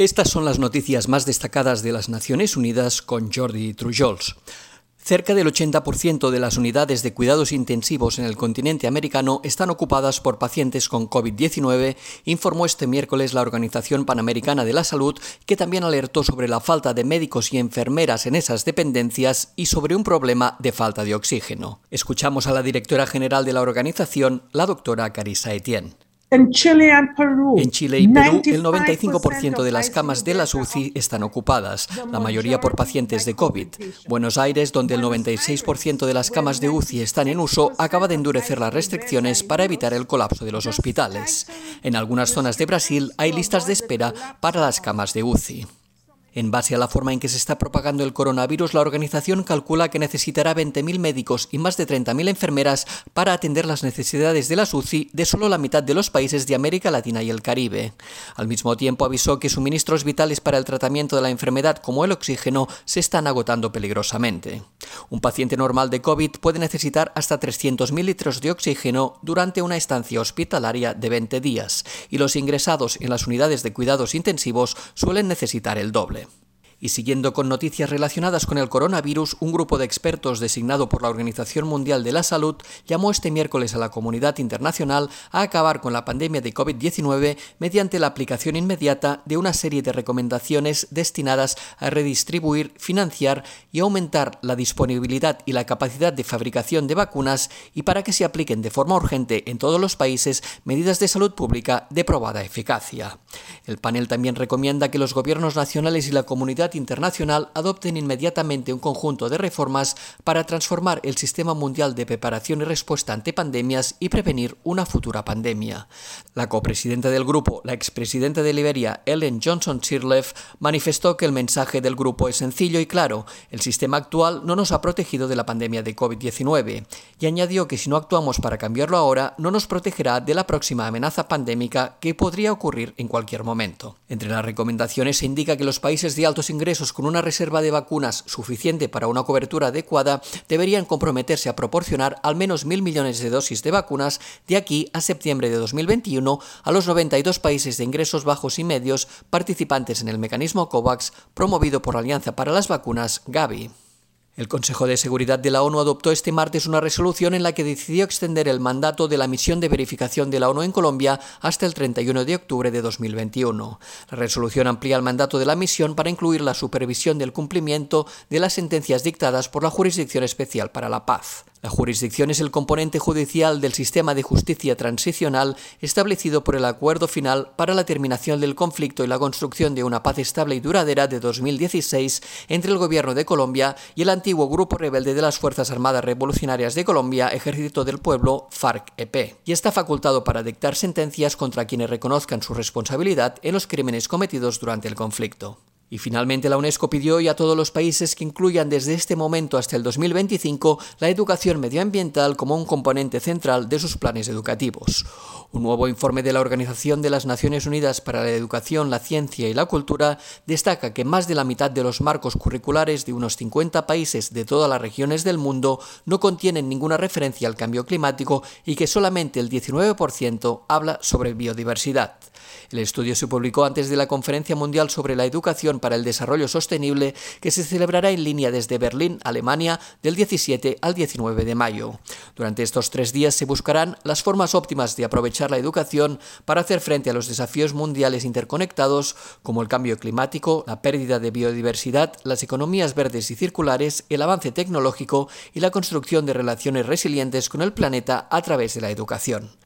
Estas son las noticias más destacadas de las Naciones Unidas con Jordi Trujols. Cerca del 80% de las unidades de cuidados intensivos en el continente americano están ocupadas por pacientes con COVID-19, informó este miércoles la Organización Panamericana de la Salud, que también alertó sobre la falta de médicos y enfermeras en esas dependencias y sobre un problema de falta de oxígeno. Escuchamos a la directora general de la organización, la doctora Carissa Etienne. En Chile, y Perú, el 95% de las camas de las UCI están ocupadas, la mayoría por pacientes de COVID. Buenos Aires, donde el 96% de las camas de UCI están en uso, acaba de endurecer las restricciones para evitar el colapso de los hospitales. En algunas zonas de Brasil hay listas de espera para las camas de UCI. En base a la forma en que se está propagando el coronavirus, la organización calcula que necesitará 20.000 médicos y más de 30.000 enfermeras para atender las necesidades de la UCI de solo la mitad de los países de América Latina y el Caribe. Al mismo tiempo, avisó que suministros vitales para el tratamiento de la enfermedad, como el oxígeno, se están agotando peligrosamente. Un paciente normal de COVID puede necesitar hasta 300.000 litros de oxígeno durante una estancia hospitalaria de 20 días, y los ingresados en las unidades de cuidados intensivos suelen necesitar el doble. Y siguiendo con noticias relacionadas con el coronavirus, un grupo de expertos designado por la Organización Mundial de la Salud llamó este miércoles a la comunidad internacional a acabar con la pandemia de COVID-19 mediante la aplicación inmediata de una serie de recomendaciones destinadas a redistribuir, financiar y aumentar la disponibilidad y la capacidad de fabricación de vacunas y para que se apliquen de forma urgente en todos los países medidas de salud pública de probada eficacia. El panel también recomienda que los gobiernos nacionales y la comunidad internacional adopten inmediatamente un conjunto de reformas para transformar el sistema mundial de preparación y respuesta ante pandemias y prevenir una futura pandemia. La copresidenta del grupo, la expresidenta de Liberia, Ellen Johnson Sirleaf, manifestó que el mensaje del grupo es sencillo y claro, el sistema actual no nos ha protegido de la pandemia de COVID-19, y añadió que si no actuamos para cambiarlo ahora, no nos protegerá de la próxima amenaza pandémica que podría ocurrir en cualquier momento. Entre las recomendaciones se indica que los países de altos ingresos con una reserva de vacunas suficiente para una cobertura adecuada deberían comprometerse a proporcionar al menos mil millones de dosis de vacunas de aquí a septiembre de 2021 a los 92 países de ingresos bajos y medios participantes en el mecanismo COVAX promovido por la Alianza para las Vacunas Gavi. El Consejo de Seguridad de la ONU adoptó este martes una resolución en la que decidió extender el mandato de la misión de verificación de la ONU en Colombia hasta el 31 de octubre de 2021. La resolución amplía el mandato de la misión para incluir la supervisión del cumplimiento de las sentencias dictadas por la Jurisdicción Especial para la Paz. La jurisdicción es el componente judicial del sistema de justicia transicional establecido por el Acuerdo Final para la Terminación del Conflicto y la Construcción de una Paz Estable y Duradera de 2016 entre el Gobierno de Colombia y el antiguo Grupo Rebelde de las Fuerzas Armadas Revolucionarias de Colombia, Ejército del Pueblo, FARC-EP, y está facultado para dictar sentencias contra quienes reconozcan su responsabilidad en los crímenes cometidos durante el conflicto. Y finalmente la UNESCO pidió hoy a todos los países que incluyan desde este momento hasta el 2025 la educación medioambiental como un componente central de sus planes educativos. Un nuevo informe de la Organización de las Naciones Unidas para la Educación, la Ciencia y la Cultura destaca que más de la mitad de los marcos curriculares de unos 50 países de todas las regiones del mundo no contienen ninguna referencia al cambio climático y que solamente el 19% habla sobre biodiversidad. El estudio se publicó antes de la Conferencia Mundial sobre la Educación para el Desarrollo Sostenible que se celebrará en línea desde Berlín, Alemania, del 17 al 19 de mayo. Durante estos tres días se buscarán las formas óptimas de aprovechar la educación para hacer frente a los desafíos mundiales interconectados como el cambio climático, la pérdida de biodiversidad, las economías verdes y circulares, el avance tecnológico y la construcción de relaciones resilientes con el planeta a través de la educación.